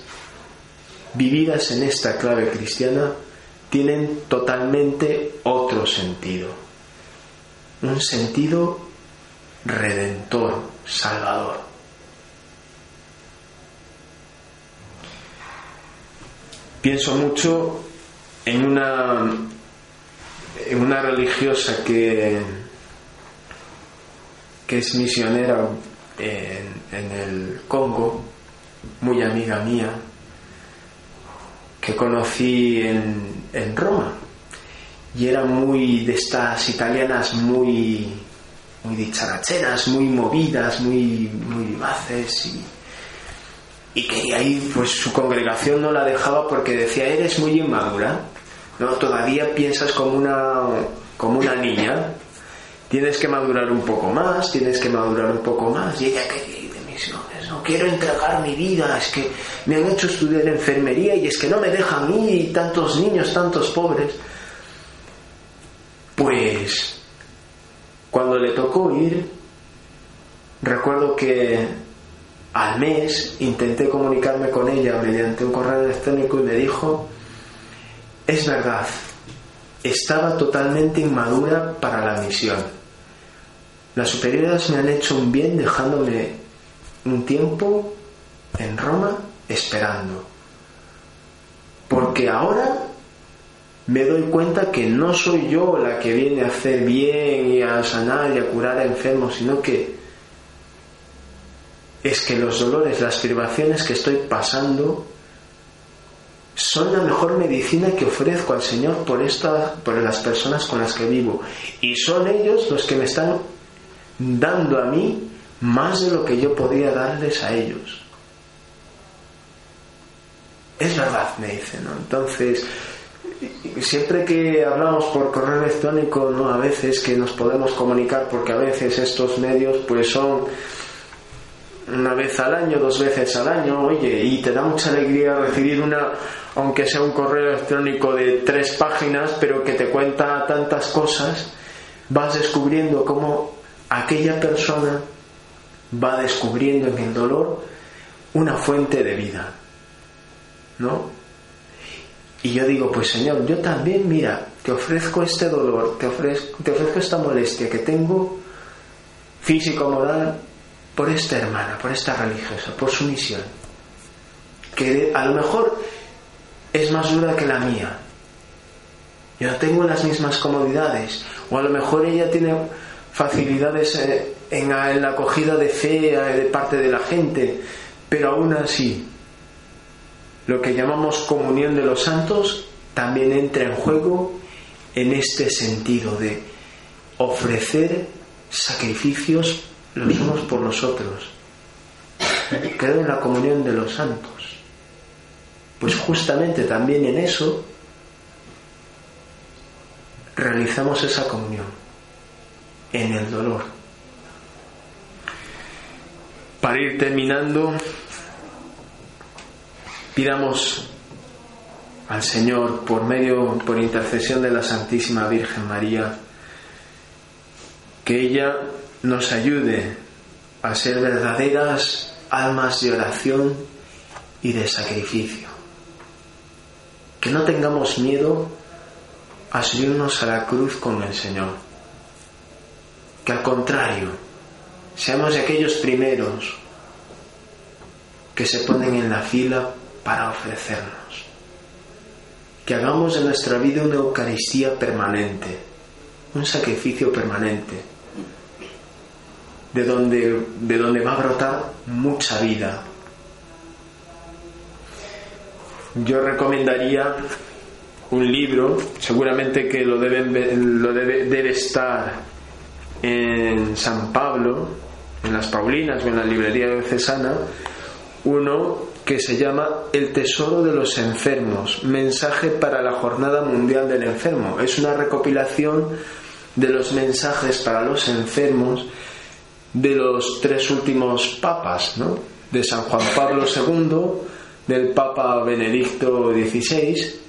vividas en esta clave cristiana, tienen totalmente otro sentido. Un sentido redentor, salvador. Pienso mucho en una, en una religiosa que, que es misionera en, en el Congo, muy amiga mía, que conocí en, en Roma. Y era muy de estas italianas muy, muy dicharacheras, muy movidas, muy, muy vivaces y, y que ahí pues su congregación no la dejaba porque decía eres muy inmadura no todavía piensas como una como una niña. Tienes que madurar un poco más tienes que madurar un poco más y ella que de misiones no quiero entregar mi vida es que me han hecho estudiar enfermería y es que no me dejan ir tantos niños tantos pobres pues cuando le tocó ir recuerdo que al mes intenté comunicarme con ella mediante un correo electrónico y me dijo, es verdad, estaba totalmente inmadura para la misión. Las superiores me han hecho un bien dejándome un tiempo en Roma esperando. Porque ahora me doy cuenta que no soy yo la que viene a hacer bien y a sanar y a curar a enfermos, sino que es que los dolores, las privaciones que estoy pasando son la mejor medicina que ofrezco al Señor por, por las personas con las que vivo. Y son ellos los que me están dando a mí más de lo que yo podría darles a ellos. Es verdad, me dicen, ¿no? Entonces, siempre que hablamos por correo electrónico, ¿no? A veces que nos podemos comunicar, porque a veces estos medios pues son una vez al año, dos veces al año, oye, y te da mucha alegría recibir una, aunque sea un correo electrónico de tres páginas, pero que te cuenta tantas cosas, vas descubriendo cómo aquella persona va descubriendo en el dolor una fuente de vida, ¿no? Y yo digo, pues Señor, yo también, mira, te ofrezco este dolor, te ofrezco, te ofrezco esta molestia que tengo físico-moral, por esta hermana, por esta religiosa, por su misión, que a lo mejor es más dura que la mía. Yo no tengo las mismas comodidades, o a lo mejor ella tiene facilidades eh, en la acogida de fe eh, de parte de la gente, pero aún así, lo que llamamos comunión de los santos también entra en juego en este sentido de ofrecer sacrificios los unos por los otros. Creo en la comunión de los santos. Pues justamente también en eso realizamos esa comunión, en el dolor. Para ir terminando, pidamos al Señor por medio, por intercesión de la Santísima Virgen María, que ella nos ayude a ser verdaderas almas de oración y de sacrificio. Que no tengamos miedo a subirnos a la cruz con el Señor. Que al contrario, seamos de aquellos primeros que se ponen en la fila para ofrecernos. Que hagamos de nuestra vida una Eucaristía permanente, un sacrificio permanente de donde, de donde va a brotar mucha vida. Yo recomendaría un libro, seguramente que lo, deben, lo debe, debe estar en San Pablo, en las Paulinas o en la librería de Cesana, uno que se llama El Tesoro de los Enfermos, mensaje para la Jornada Mundial del Enfermo. Es una recopilación de los mensajes para los enfermos de los tres últimos papas, ¿no? de San Juan Pablo II, del Papa Benedicto XVI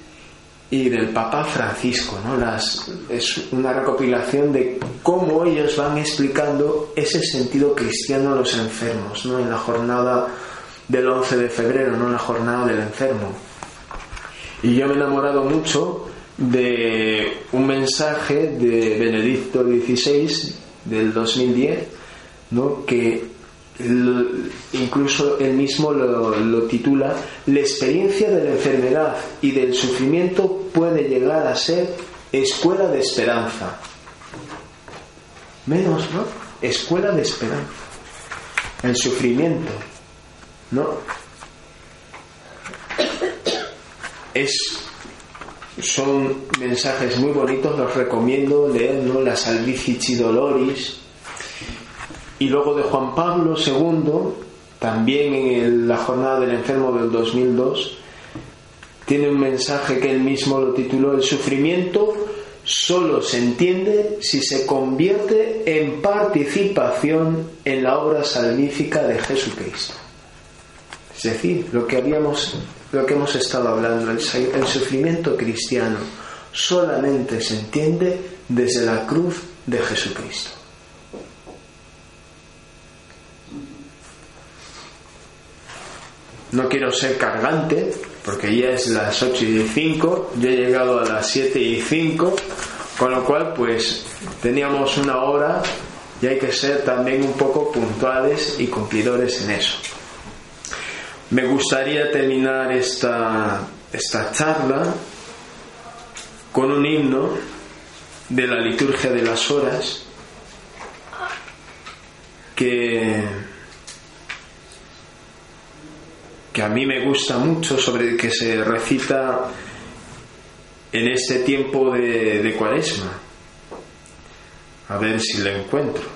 y del Papa Francisco. ¿no? Las, es una recopilación de cómo ellos van explicando ese sentido cristiano a los enfermos ¿no? en la jornada del 11 de febrero, no la jornada del enfermo. Y yo me he enamorado mucho de un mensaje de Benedicto XVI del 2010, ¿no? que incluso él mismo lo, titula La experiencia de la enfermedad y del sufrimiento puede llegar a ser escuela de esperanza. Menos, ¿no? Escuela de esperanza. El sufrimiento, ¿no? Es son mensajes muy bonitos, los recomiendo leer, ¿no? La Salvifici Doloris. Y luego de Juan Pablo II, también en la jornada del enfermo del 2002, tiene un mensaje que él mismo lo tituló El sufrimiento solo se entiende si se convierte en participación en la obra salvífica de Jesucristo. Decir, lo que habíamos lo que hemos estado hablando, el, el sufrimiento cristiano solamente se entiende desde la cruz de Jesucristo. No quiero ser cargante, porque ya es las 8 y 5, yo he llegado a las 7 y 5, con lo cual pues teníamos una hora y hay que ser también un poco puntuales y cumplidores en eso. Me gustaría terminar esta, esta charla con un himno de la liturgia de las horas que, que a mí me gusta mucho, sobre el que se recita en este tiempo de, de cuaresma. A ver si lo encuentro.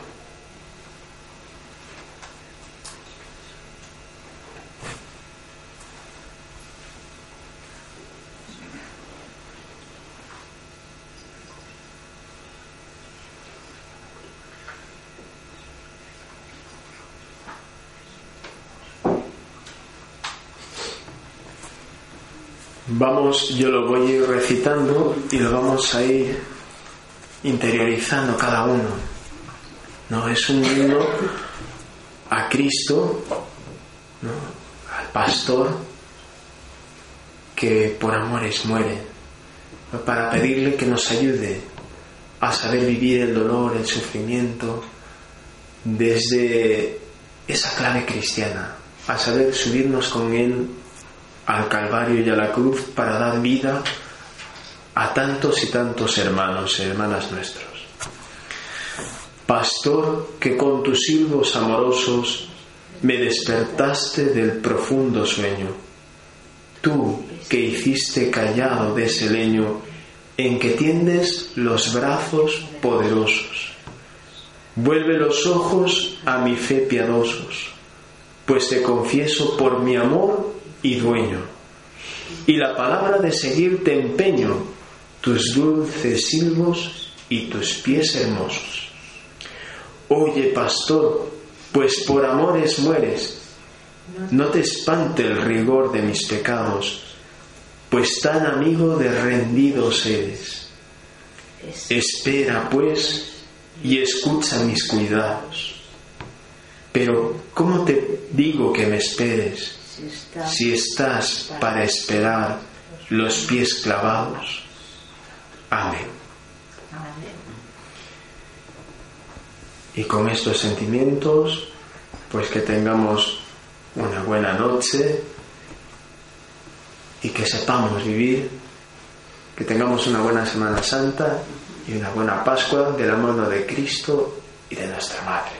Vamos, yo lo voy a ir recitando y lo vamos a ir interiorizando cada uno. No es un himno a Cristo, al pastor que por amores muere, para pedirle que nos ayude a saber vivir el dolor, el sufrimiento, desde esa clave cristiana, a saber subirnos con Él al Calvario y a la cruz para dar vida a tantos y tantos hermanos y hermanas nuestros. Pastor que con tus silbos amorosos me despertaste del profundo sueño, tú que hiciste callado de ese leño en que tiendes los brazos poderosos. Vuelve los ojos a mi fe piadosos, pues te confieso por mi amor y dueño. Y la palabra de seguirte empeño, tus dulces silbos y tus pies hermosos. Oye, pastor, pues por amores mueres, no te espante el rigor de mis pecados, pues tan amigo de rendidos eres. Espera, pues, y escucha mis cuidados. Pero, ¿cómo te digo que me esperes? Si estás para esperar los pies clavados. Amén. Y con estos sentimientos, pues que tengamos una buena noche y que sepamos vivir, que tengamos una buena Semana Santa y una buena Pascua de la mano de Cristo y de nuestra Madre.